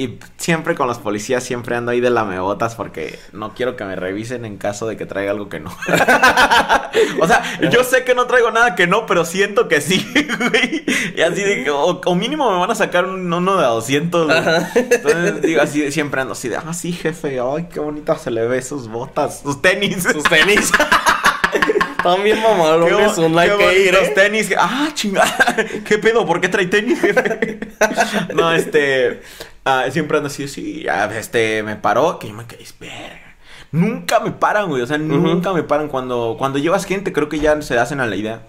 Y siempre con los policías siempre ando ahí de lamebotas porque no quiero que me revisen en caso de que traiga algo que no. o sea, yo sé que no traigo nada que no, pero siento que sí, güey. Y así de que, o, o mínimo me van a sacar un, uno de 200, güey. Entonces digo así, siempre ando así de, ah, sí, jefe, ay, qué bonita se le ve sus botas, sus tenis. Sus tenis. Están bien mamalones, un like qué bonitos ¿eh? tenis. Ah, chingada. ¿Qué pedo? ¿Por qué trae tenis, jefe? no, este. Ah, siempre ando así, sí. este, me paró. Que yo me quedé, verga. Nunca me paran, güey. O sea, nunca me paran. Cuando, cuando llevas gente, creo que ya se hacen a la idea.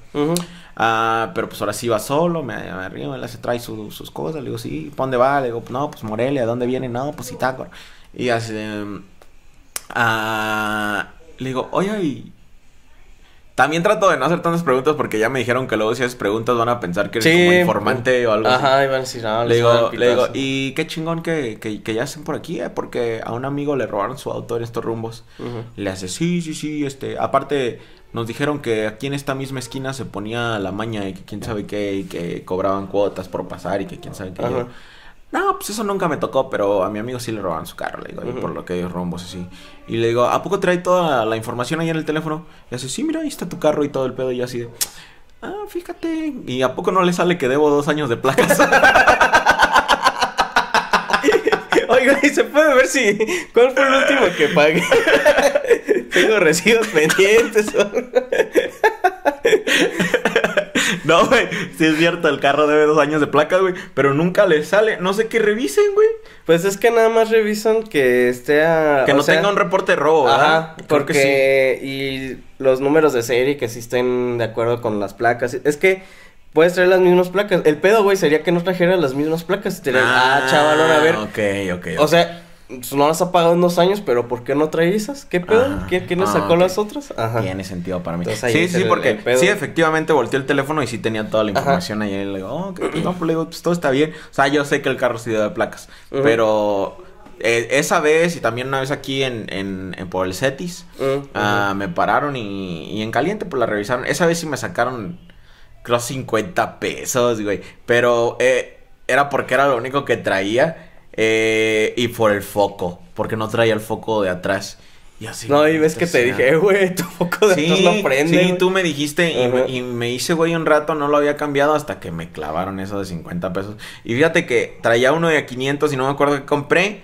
Ah, pero pues ahora sí va solo, me, me arriba, él se trae su- sus cosas, le digo, sí, ¿pa' dónde va? Le digo, no, pues Morelia, ¿de dónde viene? No, pues Itácora. Y así, em, ah, le digo, oye, y... También trato de no hacer tantas preguntas porque ya me dijeron que luego si haces preguntas van a pensar que eres como informante o algo así. Ajá, iban a decir, ah, Le digo, le digo, y qué chingón que, que, que ya hacen por aquí, eh, porque a un amigo le robaron su auto en estos rumbos. Ujú. Le hace, sí, sí, sí, este, aparte nos dijeron que aquí en esta misma esquina se ponía la maña y que quién sabe qué, y que cobraban cuotas por pasar y que quién sabe qué. No, pues eso nunca me tocó, pero a mi amigo sí le robaron su carro, le digo, y por lo que hay rombos así. Y le digo, ¿a poco trae toda la información ahí en el teléfono? Y hace, sí, mira, ahí está tu carro y todo el pedo, y yo así de, ah, fíjate, ¿y a poco no le sale que debo dos años de placas? Oiga, ¿y se puede ver si... ¿Cuál fue el último que pagué? Tengo recibos pendientes. No, güey, sí es cierto, el carro debe dos años de placas, güey, pero nunca le sale, no sé qué revisen, güey. Pues es que nada más revisan que esté a... Que no sea, tenga un reporte de robo, ¿verdad? Ajá, que porque... Y los números de serie que sí estén de acuerdo con las placas. Es que puedes traer las mismas placas. El pedo, güey, sería que no trajeras las mismas placas. Te dirían, ah, chavalón, a ver. Ok, ok. O sea, no las ha pagado en dos años, pero ¿por qué no trae esas? ¿Qué pedo? Ajá. ¿Quién, quién le Ah, sacó las otras? Ajá. Tiene sentido para mí. Entonces, sí, sí, porque sí, efectivamente volteé el teléfono y sí tenía toda la información ahí. Y le digo, oh, no, pues le digo, pues todo está bien. O sea, yo sé que el carro sí debe placas, pero eh, esa vez y también una vez aquí en, en, en por el Cetis, ah, me pararon y, y en caliente pues la revisaron. Esa vez sí me sacaron, creo, 50 pesos, güey. Pero eh, era porque era lo único que traía eh, y por el foco, porque no traía el foco de atrás. Y así, No, y ves que te sea, dije, güey, tu foco de atrás no prende. Sí, güey". tú me dijiste y me, Ajá. y me hice güey un rato, no lo había cambiado hasta que me clavaron eso de 50 pesos. Y fíjate que traía uno de a 500 y no me acuerdo que compré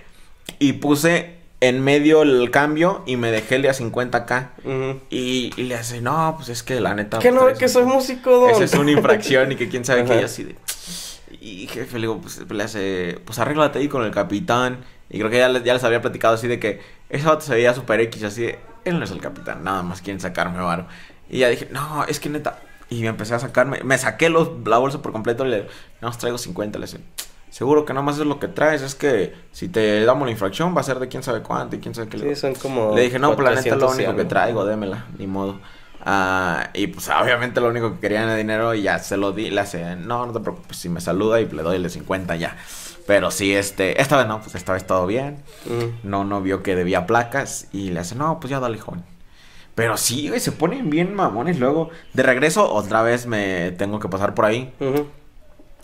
y puse en medio el cambio y me dejé el de a 50k. Ujú. Y, y le hace, no, pues es que la neta. Que no, que soy músico, don. Esa es una infracción y que quién sabe qué. Y así de. Y jefe, le digo, pues le hace, pues arréglate ahí con el capitán. Y creo que ya les, ya les había platicado así de que ese vato se veía super X, así de, él no es el capitán, nada más quieren sacarme varo. Y ya dije, no, es que neta. Y me empecé a sacarme, me saqué los, la bolsa por completo y le no, os traigo 50. Le dije, seguro que nada más es lo que traes, es que si te damos la infracción va a ser de quién sabe cuánto y quién sabe qué. Le Sí, son como. le dije, no, pues la neta es lo 400 y único que traigo, démela, ni modo. Ah, y pues obviamente lo único que querían era dinero y ya se lo di, le hace, no, no te preocupes, si me saluda y le doy el de 50 ya. Pero sí, este, esta vez no, pues esta vez todo bien. Mm. No, no vio que debía placas y le hace, no, pues ya dale, joven. Pero sí, güey, se ponen bien mamones luego. De regreso, otra vez me tengo que pasar por ahí.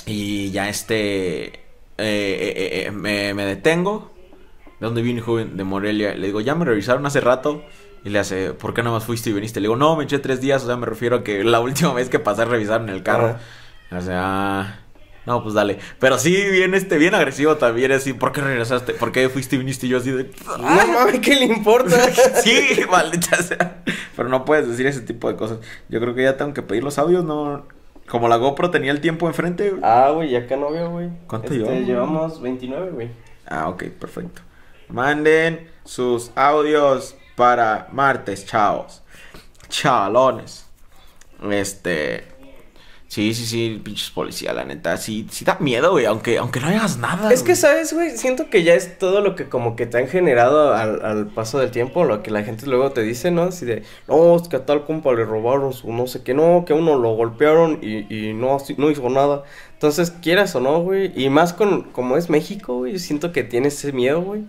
Y ya este. eh, eh, eh, me, me detengo. ¿De dónde viene, joven? De Morelia. Le digo, ya me revisaron hace rato. Y le hace, ¿por qué nada más fuiste y viniste? Le digo, no, me eché tres días. O sea, me refiero a que la última vez que pasé revisaron el carro. Ajá. Le hace, ah. No, pues dale. Pero sí, bien, este, bien agresivo también. Así, ¿por qué regresaste? ¿Por qué fuiste y viniste? Y yo así de. No mames, ¿qué le importa? sí, maldita sea. Pero no puedes decir ese tipo de cosas. Yo creo que ya tengo que pedir los audios, no. Como la GoPro tenía el tiempo enfrente. güey. ah, güey, ya acá no veo, güey. ¿Cuánto Este, llevamos? Llevamos 29, güey. Ah, ok, perfecto. Manden sus audios para martes, chavos. Chalones. Este. Sí, sí, sí, pinches policía, la neta. Sí, sí da miedo, güey, aunque, aunque no hagas nada. Es que. ¿sabes, güey? Siento que ya es todo lo que como que te han generado al, al paso del tiempo, lo que la gente luego te dice, ¿no? Así de, no, es que a tal compa le robaron su no sé qué, no, que a uno lo golpearon y, y no, no hizo nada. Entonces, quieras o no, güey, y más con, como es México, güey, siento que tiene ese miedo, güey.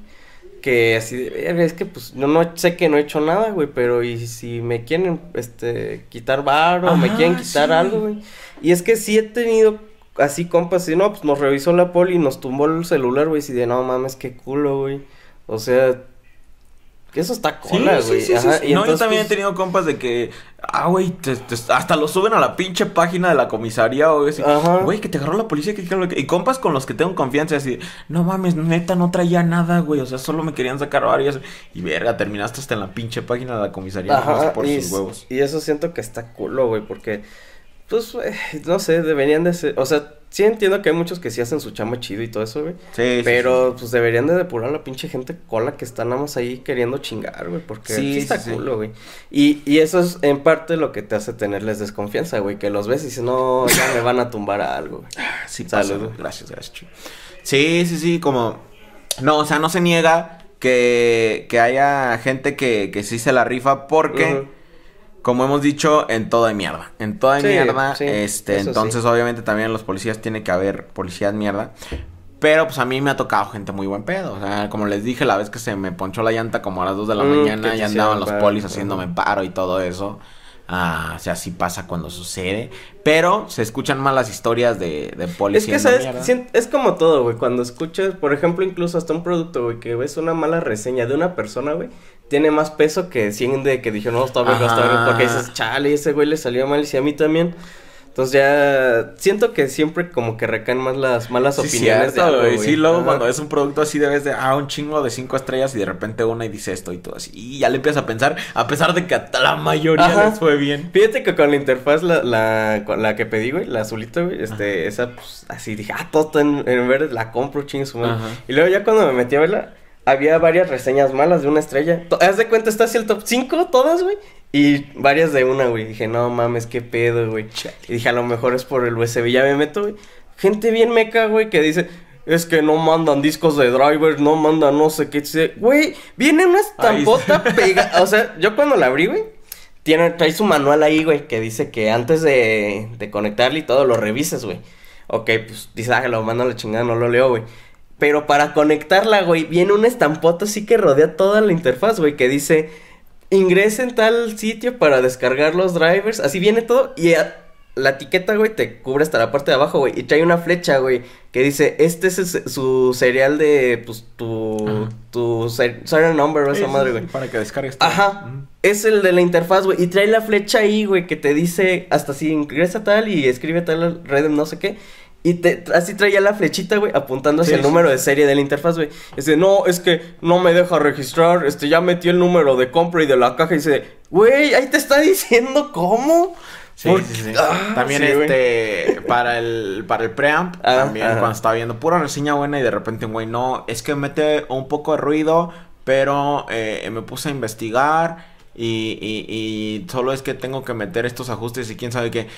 Que así, de, "Verga, es que pues yo no sé que no he hecho nada, güey, pero y si me quieren, este, quitar varo, o me quieren quitar sí. algo, güey. Y es que sí he tenido así compas, y no, pues nos revisó la poli y nos tumbó el celular, güey, y de no mames, qué culo, güey. O sea, eso está cola, sí, güey. sí, sí, Ajá, sí. y No, yo también pues, he tenido compas de que, ah, güey, hasta lo suben a la pinche página de la comisaría o así. Ajá. Güey, que te agarró la policía, que, que- y compas con los que tengo confianza, así, no mames, neta, no traía nada, güey, o sea, solo me querían sacar varias. Y verga, terminaste hasta en la pinche página de la comisaría, Ajá, por y, sus huevos. y eso siento que está culo, güey, porque, pues, güey, no sé, deberían de ser, o sea, sí entiendo que hay muchos que sí hacen su chamba chido y todo eso, güey. Sí, sí, Pero, pues, deberían de depurar a la pinche gente cola que está nada más ahí queriendo chingar, güey, porque Sí, sí, está sí, sí. culo, güey. Y, y eso es en parte lo que te hace tenerles desconfianza, güey, que los ves y dices, no, ya me van a tumbar a algo, güey. Sí, Salud. pasa. Gracias, gracias. Chuy. Sí, sí, sí, como... No, o sea, no se niega que, que haya gente que, que sí se la rifa porque... Como hemos dicho, en todo hay mierda. En todo hay Sí, mierda. sí, este, entonces, sí. obviamente, también los policías tiene que haber policías mierda. Pero pues a mí me ha tocado gente muy buen pedo. O sea, como les dije, la vez que se me ponchó la llanta como a las 2 de la Mm, mañana, ya andaban los polis haciéndome paro y todo eso. Ah, o sea, sí pasa cuando sucede. Pero se escuchan más las historias de, de Es policías. que, ¿sabes? Es como todo, güey. Cuando escuchas, por ejemplo, incluso hasta un producto, güey, que ves una mala reseña de una persona, güey, tiene más peso que 100 de que dijeron, no, está bien, está bien, porque dices, chale, ese güey le salió mal y si a mí también. Entonces ya siento que siempre como que recaen más las malas Sí, opiniones cierto, de algo, güey. Sí, luego Ajá. cuando es un producto así debes de, ah, un chingo de cinco estrellas y de repente una y dice esto y todo así. Y ya le empiezas a pensar, a pesar de que a la mayoría Ajá. les fue bien. Fíjate que con la interfaz, la, la, con la que pedí, güey, la azulita, güey, este, esa, pues, así dije, ah, todo está en, en verde, la compro, chingue su madre. Y luego ya cuando me metí a verla, había varias reseñas malas de una estrella. Haz de cuenta, está así el top 5, todas, güey. Y varias de una, güey. Dije, no mames, qué pedo, güey. Y dije, a lo mejor es por el USB. Ya me meto, güey. Gente bien meca, güey, que dice, es que no mandan discos de drivers, no mandan no sé qué. Dice, Güey, viene una estampota pega. O sea, yo cuando la abrí, güey. Tiene, trae su manual ahí, güey, que dice que antes de, de conectarle y todo lo revises, güey. Ok, pues dice, ah, lo mando a la chingada, no lo leo, güey. Pero para conectarla, güey, viene una estampota así que rodea toda la interfaz, güey, que dice, ingresa en tal sitio para descargar los drivers. Así viene todo y a- la etiqueta, güey, te cubre hasta la parte de abajo, güey. Y trae una flecha, güey, que dice, este es el- su serial de, pues, tu, Ajá. tu ser- serial number o esa madre, güey. Para que descargues todo. Ajá. Es el de la interfaz, güey. Y trae la flecha ahí, güey, que te dice hasta si ingresa tal y escribe tal red no sé qué. Y te, así traía la flechita, güey, apuntando hacia Sí, el número de serie de la interfaz, güey. Dice, no, es que no me deja registrar, este, ya metí el número de compra y de la caja. Y dice, güey, ahí te está diciendo cómo. Sí, sí, sí. Ah, también sí, güey. este, para el, para el preamp, Ah, también ajá. cuando estaba viendo pura reseña buena y de repente un güey, no, es que mete un poco de ruido, pero eh, me puse a investigar y, y, y solo es que tengo que meter estos ajustes y quién sabe qué.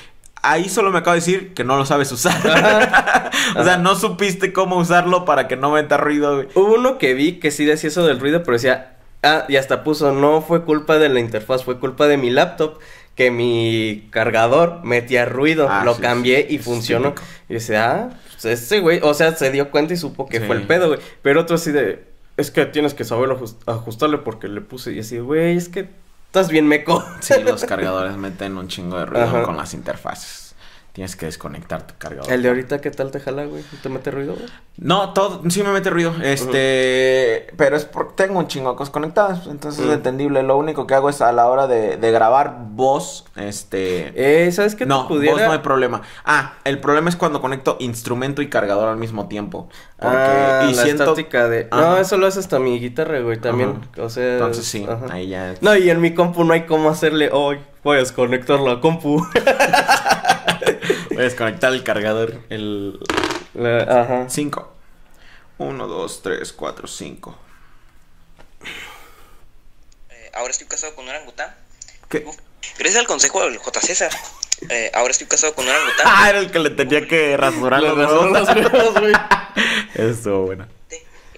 Ahí solo me acabo de decir que no lo sabes usar. o sea, no supiste cómo usarlo para que no meta ruido, güey. Hubo uno que vi que sí decía eso del ruido, pero decía, ah, y hasta puso, no fue culpa de la interfaz, fue culpa de mi laptop, que mi cargador metía ruido, Ah, lo sí, cambié sí, y funcionó. típico. Y dice, ah, pues ese güey, o sea, se dio cuenta y supo que Sí. fue el pedo, güey. Pero otro así de, es que tienes que saberlo ajust- ajustarle porque le puse, y así, güey, es que estás bien meco. Sí, los cargadores meten un chingo de ruido Ajá. con las interfaces. Tienes que desconectar tu cargador. El de ahorita, ¿qué tal te jala, güey? ¿Te mete ruido, güey? No, todo, sí me mete ruido. Este, pero es porque tengo un chingo de cosas conectadas. Entonces es entendible. Lo único que hago es a la hora de, de grabar voz. Este. Eh, ¿sabes qué no, te pudiera? voz no hay problema. Ah, el problema es cuando conecto instrumento y cargador al mismo tiempo. Porque, Ah, y la siento. estática de... Ajá. No, eso lo hace hasta mi guitarra, güey, también. O sea... Entonces sí, ajá. ahí ya. No, y en mi compu no hay cómo hacerle, hoy voy a desconectar la compu. Voy a desconectar el cargador. El La- ajá. 5. 1, 2, 3, 4, 5. Eh, ahora estoy casado con un orangután. ¿Qué? Uf, Gracias al consejo del J. César, eh, ahora estoy casado con una orangután. Ah, era el que le tenía que rasurar los huevos, güey. Estuvo buena.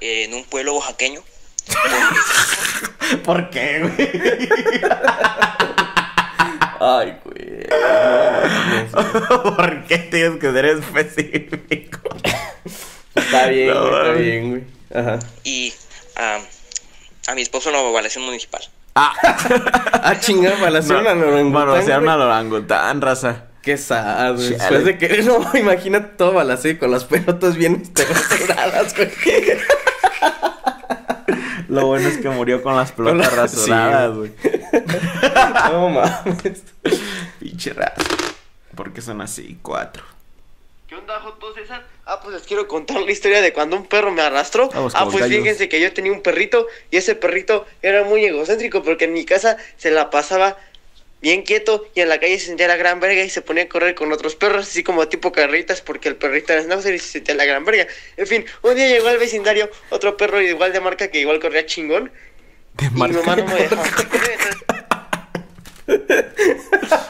eh, en un pueblo oaxaqueño. ¿Por qué, güey? Ay, güey. No. ¿Por qué tienes que ser específico? Está bien, No, güey, está bien, güey. Ajá. Y ah, a mi esposo la evaluación municipal. Ah, chinga, balación a orangután, Bueno, o sea, güey. una orangután, raza. Qué sad, güey. Después de que, no, imagínate todo balaceo con las pelotas bien este, rasuradas, güey. Lo bueno es que murió con las pelotas la- rasuradas, sí. güey. No mames. Pinche raza. ¿Por qué son así? Cuatro. ¿Qué onda, Joto César? Ah, pues les quiero contar la historia de cuando un perro me arrastró. Vamos ah, pues los gallos. fíjense que yo tenía un perrito y ese perrito era muy egocéntrico porque en mi casa se la pasaba bien quieto y en la calle se sentía la gran verga y se ponía a correr con otros perros, así como tipo carritas porque el perrito era schnauzer y se sentía la gran verga. En fin, un día llegó al vecindario otro perro igual de marca que igual corría chingón De y mi mamá no me dejaba.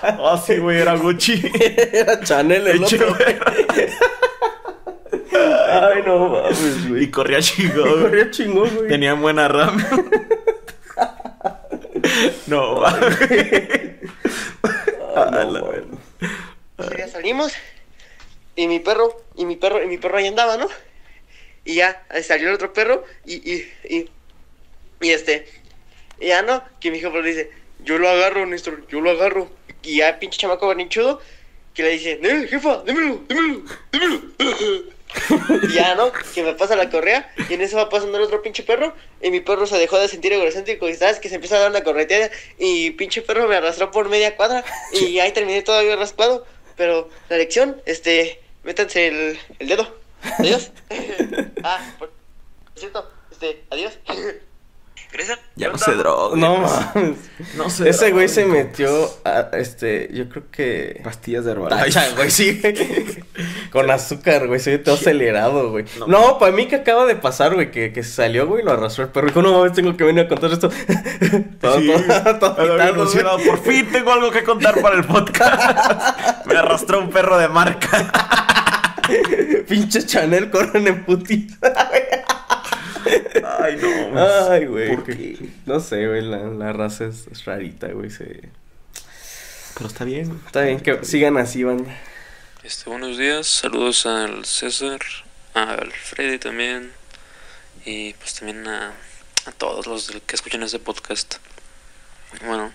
Ah, sí, güey, era Gucci. Era Chanel el otro. Ay, no mames, güey. Y corría chingón, güey. Corría chingón, güey. Tenía buena RAM. no, mames. Ah, A no, la mames. verga. Ese día salimos y mi perro, y mi perro, y mi perro ahí andaba, ¿no? Y ya salió el otro perro y, y, y, y este, y ya no, que mi jefe le dice, yo lo agarro, Néstor, yo lo agarro. Y ya pinche chamaco bernichudo que le dice, jefa, démelo, démelo, démelo. ya no, que me pasa la correa y en eso va pasando el otro pinche perro y mi perro se dejó de sentir egocéntrico y sabes que se empieza a dar una correteada y pinche perro me arrastró por media cuadra y ahí terminé todavía raspado. Pero la lección, este, métanse el, el dedo. Adiós. ah, por cierto, este, adiós. Ya no se droga. No mames. No sé. Ese güey se metió a, este, yo creo que... Pastillas de Herbalife. Tacha, güey, sí. Con azúcar, güey, se ve todo acelerado, güey. No. No, para mí que acaba de pasar, güey, que, que salió, güey, lo arrastró el perro. Dijo, no mames, tengo que venir a contar esto. todo, Sí. todo, todo emocionado. güey. Por fin tengo algo que contar para el podcast. Me arrastró un perro de marca. Pinche Chanel corren en putita. Ay, no. Ay, güey. ¿Por qué? No sé, güey, la, la raza es, es rarita, güey. Se... Pero está bien. Está bien que sigan así, banda. Este, buenos días, saludos al César, al Freddy también y pues también a, a todos los que escuchan este podcast. Bueno,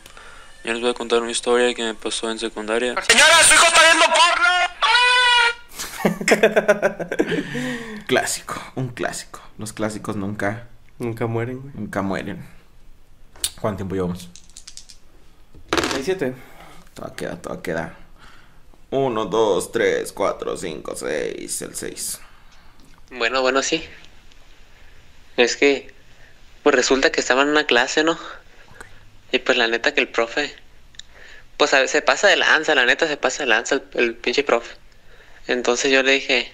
yo les voy a contar una historia que me pasó en secundaria. Señora, su hijo está viendo porno. Clásico. Un clásico. Los clásicos nunca, Nunca mueren, güey. nunca mueren. ¿Cuánto tiempo llevamos? 37. Toda queda, toda queda. Uno, dos, tres, cuatro, cinco, seis. El seis. Bueno, bueno, sí. Es que, pues resulta que estaba en una clase, ¿no? Y pues la neta que el profe, pues a veces se pasa de lanza, la neta se pasa de lanza el, el pinche profe. Entonces yo le dije,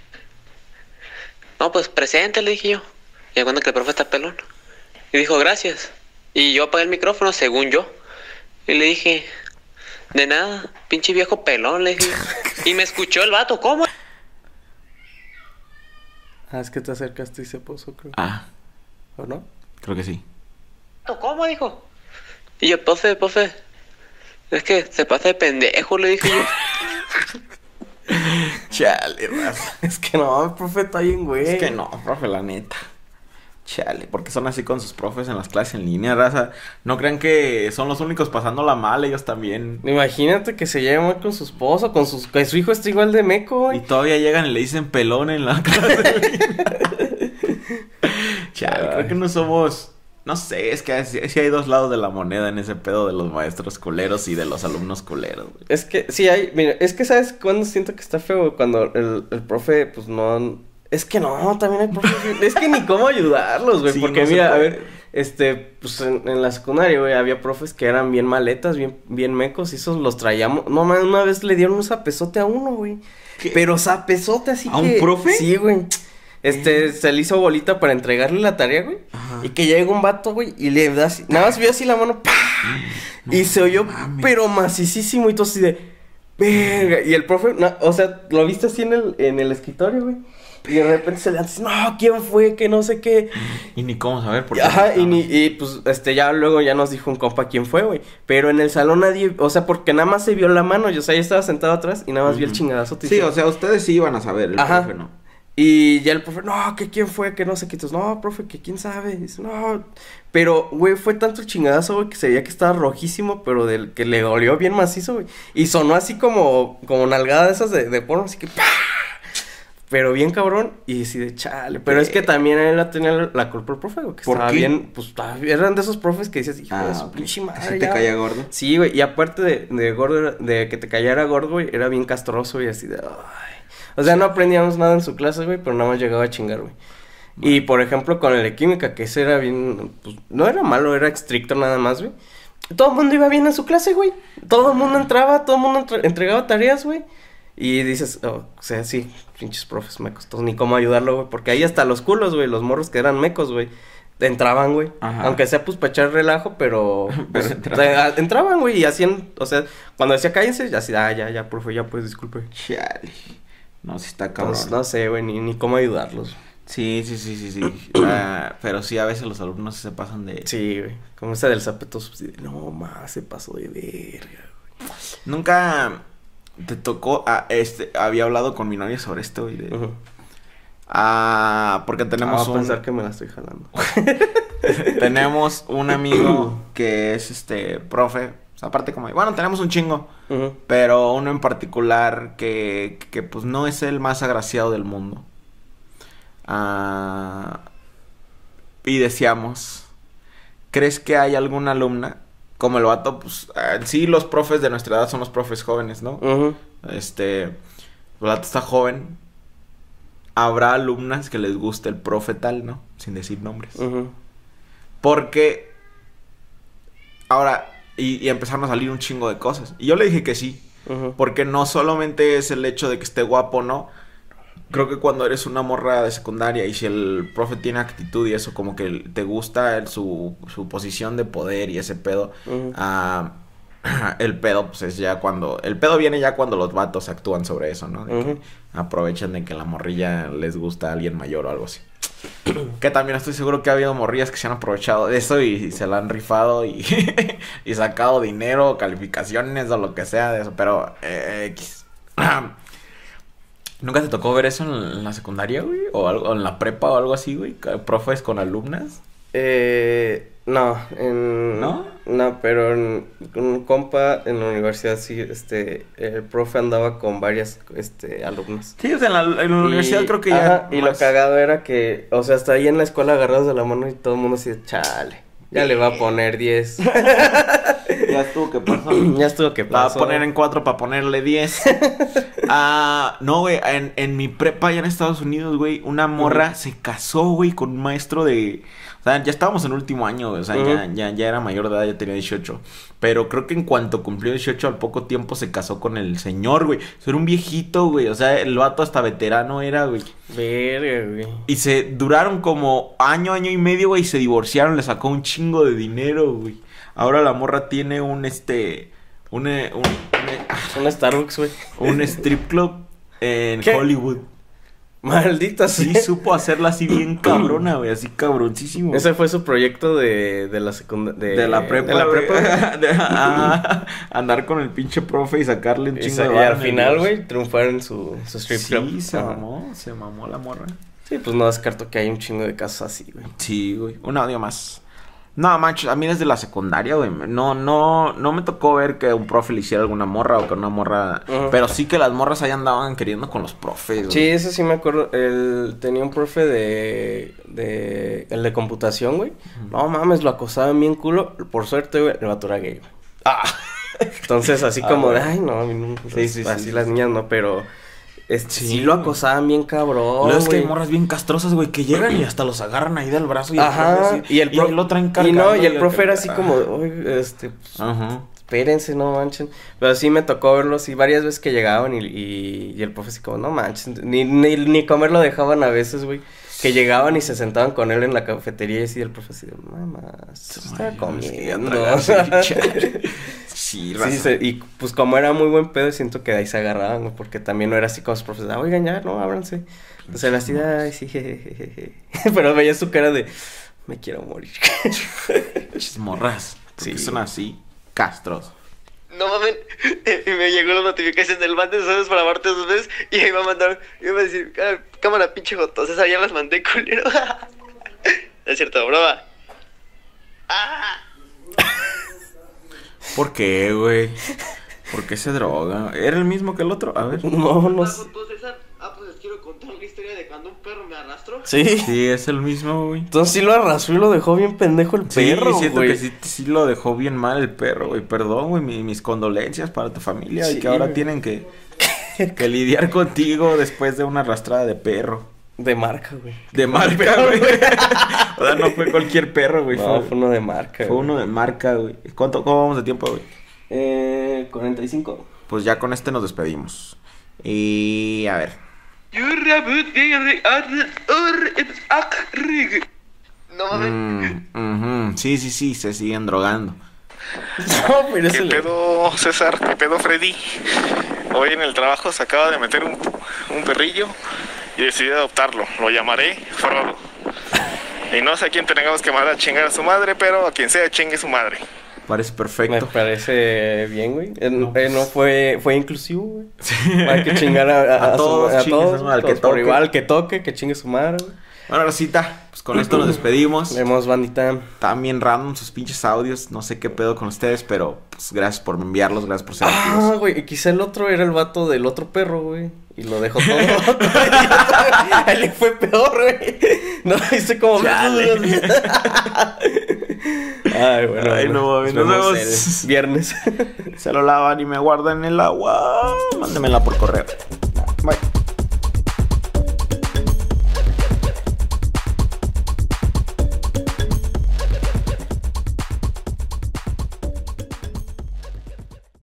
no, pues presente, le dije yo. Y cuando que el profe está pelón. Y dijo, gracias. Y yo apagué el micrófono, según yo. Y le dije, de nada, pinche viejo pelón, le dije. Y me escuchó el vato, ¿cómo? Ah, es que te acercaste y se puso, creo. Ah, ¿O no? creo que sí. ¿Cómo? Dijo. Y yo, profe, profe. Es que se pasa de pendejo, le dije yo. Chale, raza. Es que no, profe está bien, güey. Es que no, profe, la neta. Chale, porque son así con sus profes en las clases en línea, raza. No crean que son los únicos pasándola mal, ellos también. Imagínate que se lleve mal con su esposo, con sus... que su hijo está igual de meco, Y güey. todavía llegan y le dicen pelón en la clase. Chale, Ay. creo que no somos. No sé, es que sí, hay dos lados de la moneda en ese pedo de los maestros culeros y de los alumnos culeros, güey. Es que, sí hay, mira, es que sabes cuándo siento que está feo, cuando el, el profe, pues no... Es que no, también hay profes, es que ni cómo ayudarlos, güey, Sí, porque no mira, a ver, este, pues en, en la secundaria, güey, había profes que eran bien maletas, bien, bien mecos, y esos los traíamos, no, man, una vez le dieron un zapezote a uno, güey, ¿Qué? pero zapezote así ¿A que... un profe? Sí, güey, este, se le hizo bolita para entregarle la tarea, güey, Ajá. y que llega un vato, güey, y le da así, nada más vio así la mano, ¡pah! y se oyó, pero macicísimo y todo así de, verga. Y el profe, no, o sea, lo viste así en el, en el escritorio, güey. Y de repente se le hace, no, ¿quién fue? Que no sé qué. Y ni cómo saber por qué. Ajá, y, ni, y pues, este, ya luego ya nos dijo un compa quién fue, güey. Pero en el salón nadie, o sea, porque nada más se vio la mano, yo, o sea, yo estaba sentado atrás y nada más vi el chingadazo. Sí, o sea, ustedes sí iban a saber, el Ajá. profe no. Y ya el profe, no, que quién fue, que no sé qué. Entonces, no, profe, que quién sabe. Dice, no. Pero, güey, fue tanto el chingadazo, güey, que se veía que estaba rojísimo, pero del que le dolió bien macizo, güey. Y sonó así como, como nalgada de esas de, de porno, así que ¡pah! Pero bien cabrón, y así de chale. Pero es que también él la tenía la, la culpa el profe, güey, que ¿Por estaba qué? bien, pues eran de esos profes que dices, hijo de su ok. pinche madre. ¿Así te ya". caía gordo? Sí, güey, y aparte de, de gordo, de que te cayera gordo, güey, era bien castroso y así de, ay. O sea, no aprendíamos nada en su clase, güey, pero nada más llegaba a chingar, güey. Y por ejemplo, con el de química, que ese era bien, pues, no era malo, era estricto nada más, güey. Todo el mundo iba bien en su clase, güey. Todo el mundo entraba, todo el mundo entre- entregaba tareas, güey. Y dices, oh, o sea, sí, pinches profes mecos, todos ni cómo ayudarlo, güey. Porque ahí hasta los culos, güey, los morros que eran mecos, güey, entraban, güey. Ajá. Aunque sea pues para echar relajo, pero, Pero pues, entraban. o sea, entraban, güey, y hacían, o sea, cuando decía cállense, ya así, ah, ya, ya, profe, ya, pues, disculpe. Chale. No, sí está cabrón. Entonces, no sé, güey, ni, ni cómo ayudarlos. Sí, sí, sí, sí, sí. Ah, pero sí, a veces los alumnos se pasan de... Sí, güey, como ese del zapeto, no, más, se pasó de verga, Nunca te tocó... ah, este, había hablado con mi novia sobre esto, güey. de- güey. Ah, porque tenemos Ah, un... pensar que me la estoy jalando. tenemos un amigo que es, este, profe. O sea, aparte como... Bueno, tenemos un chingo. Pero uno en particular que, que pues no es el más agraciado del mundo. Ah, y decíamos, ¿crees que hay alguna alumna? Como el vato, pues ah, sí, los profes de nuestra edad son los profes jóvenes, ¿no? Este, el vato está joven. Habrá alumnas que les guste el profe tal, ¿no? Sin decir nombres. Porque ahora, y, y empezaron a salir un chingo de cosas. Y yo le dije que sí. Porque no solamente es el hecho de que esté guapo, ¿no? Creo que cuando eres una morra de secundaria y si el profe tiene actitud y eso, como que te gusta el- su, su posición de poder y ese pedo, ah, el pedo, pues es ya cuando. El pedo viene ya cuando los vatos actúan sobre eso, ¿no? De que aprovechan de que la morrilla les gusta a alguien mayor o algo así. que también estoy seguro que ha habido morrillas que se han aprovechado de eso y, se la han rifado y, y sacado dinero, calificaciones o lo que sea de eso, pero eh. ¿Nunca te tocó ver eso en, la secundaria, güey? ¿O, algo, en la prepa o algo así, güey? ¿Profes con alumnas? Eh, no, en... ¿No? No, pero en, un compa en la universidad sí, este, el profe andaba con varias, este, alumnas. Sí, o sea, en la, en la universidad Y- creo que ya... ajá, y lo cagado era que, o sea, hasta ahí en la escuela agarrados de la mano y todo el mundo así, chale, ya le va a poner 10. Ya estuvo que pasó. ya estuvo que La va a pasó. poner en cuatro para ponerle 10. Ah, no, güey, en, en mi prepa allá en Estados Unidos, güey, una morra se casó, güey, con un maestro de... O sea, ya estábamos en último año, güey, o sea, ya, ya, ya era mayor de edad, ya tenía 18. Pero creo que en cuanto cumplió 18, al poco tiempo se casó con el señor, güey. O sea, era un viejito, güey, o sea, el vato hasta veterano era, güey. Verga, güey. Y se duraron como año, año y medio, güey, y se divorciaron, le sacó un chingo de dinero, güey. Ahora la morra tiene un, este, un, eh, un, un, eh, Un Starbucks, güey. un strip club en ¿Qué? Hollywood. Maldita Sí, sea. supo hacerla así bien cabrona, güey, así cabroncísimo. Ese fue su proyecto de, de la secundaria. de la prepa, De la prepa. De- ah, andar con el pinche profe y sacarle un Y, chingo de y al final, güey, triunfaron en su, su strip club. Sí, se Ajá. mamó, se mamó la morra. Sí, pues no descarto que hay un chingo de casos así, güey. Sí, güey. Un audio más. No, macho, a mí desde la secundaria, güey. No, no, no me tocó ver que un profe le hiciera alguna morra o que una morra. Pero sí que las morras ahí andaban queriendo con los profes, güey. Sí, ese sí me acuerdo. Él tenía un profe de. de el de computación, güey. No mames, lo acosaban bien culo. Por suerte, güey, el vato era gay, güey. Ah. Entonces, así Ah, como de, ay, no, a mí no. Sí, sí, sí, así sí, las niñas no, pero. Este, Sí, sí, lo acosaban bien cabrón. Luego es que hay morras bien castrosas, güey, que llegan y hasta los agarran ahí del brazo y el así- y ahí lo traen Y cargando. no, y el profe era así como, este, pues, Ajá. espérense, no manchen. Pero sí me tocó verlo así varias veces que llegaban y, y, y el profe así como, no manchen, ni, ni, ni comer lo dejaban a veces, güey. Que llegaban y se sentaban con él en la cafetería y decía el profesor, así de, mamá, se está comiendo. Sí, Sí, se- y pues como era muy buen pedo, siento que de ahí se agarraban, porque también no era así como los profesores, "Ah, oigan ya, no, ábranse. O sea, era así, ay, sí, jejeje. Pero veía su cara de, me quiero morir. Pinches morras. Sí. Sí. son así, castros. No mames, y me llegó la notificación del mande saludos para amarte dos veces y ahí va a mandar, iba a decir, "Ah, cámara pinche joto, César, ya las mandé culero. es cierto, broma. Ah, ¿Por qué, güey? ¿Por qué se droga? ¿Era el mismo que el otro? A ver. no, no La historia de cuando un perro me arrastró. Sí. Sí, es el mismo, güey. Entonces sí lo arrastró y lo dejó bien pendejo el Sí, perro, siento güey. que sí, sí lo dejó bien mal el perro, güey. Perdón, güey, mi- mis condolencias para tu familia Sí, y que ahora güey. tienen que, que lidiar contigo después de una arrastrada de perro. De marca, güey. De marca, güey. o sea, no fue cualquier perro, güey. No, fue, fue uno de marca, fue uno de marca, güey. ¿Cuánto, ¿Cómo vamos de tiempo, güey? Eh, 45. Pues ya con este nos despedimos. Y a ver. No mames. Mm, ujú, Sí, sí, sí, se siguen drogando. No, pero ¿Qué pedo, César? ¿Qué pedo, Freddy? Hoy en el trabajo se acaba de meter un, un perrillo y decidí adoptarlo. Lo llamaré Frodo. Y no sé a quién tengamos que mandar a chingar a su madre, pero a quien sea chingue su madre. Parece Me perfecto. parece bien, güey. Eh, no, eh, no fue, fue inclusivo, güey. Hay que chingar a, a- A a su- todos, a todos, al que toque. igual, que toque, que chingue su madre, güey. Bueno, Rosita, pues con esto nos despedimos. Vemos, bandita. Bien random sus pinches audios. No sé qué pedo con ustedes, pero pues gracias por enviarlos, gracias por ser Ah, activos. güey, y quizá el otro era el vato del otro perro, güey. Y lo dejó todo. Él le fue peor, güey. No, hice como... Ay, bueno. Ay, no mames, nos vemos. el viernes. Se lo lavan y me guardan en el agua. Mándemela por correo.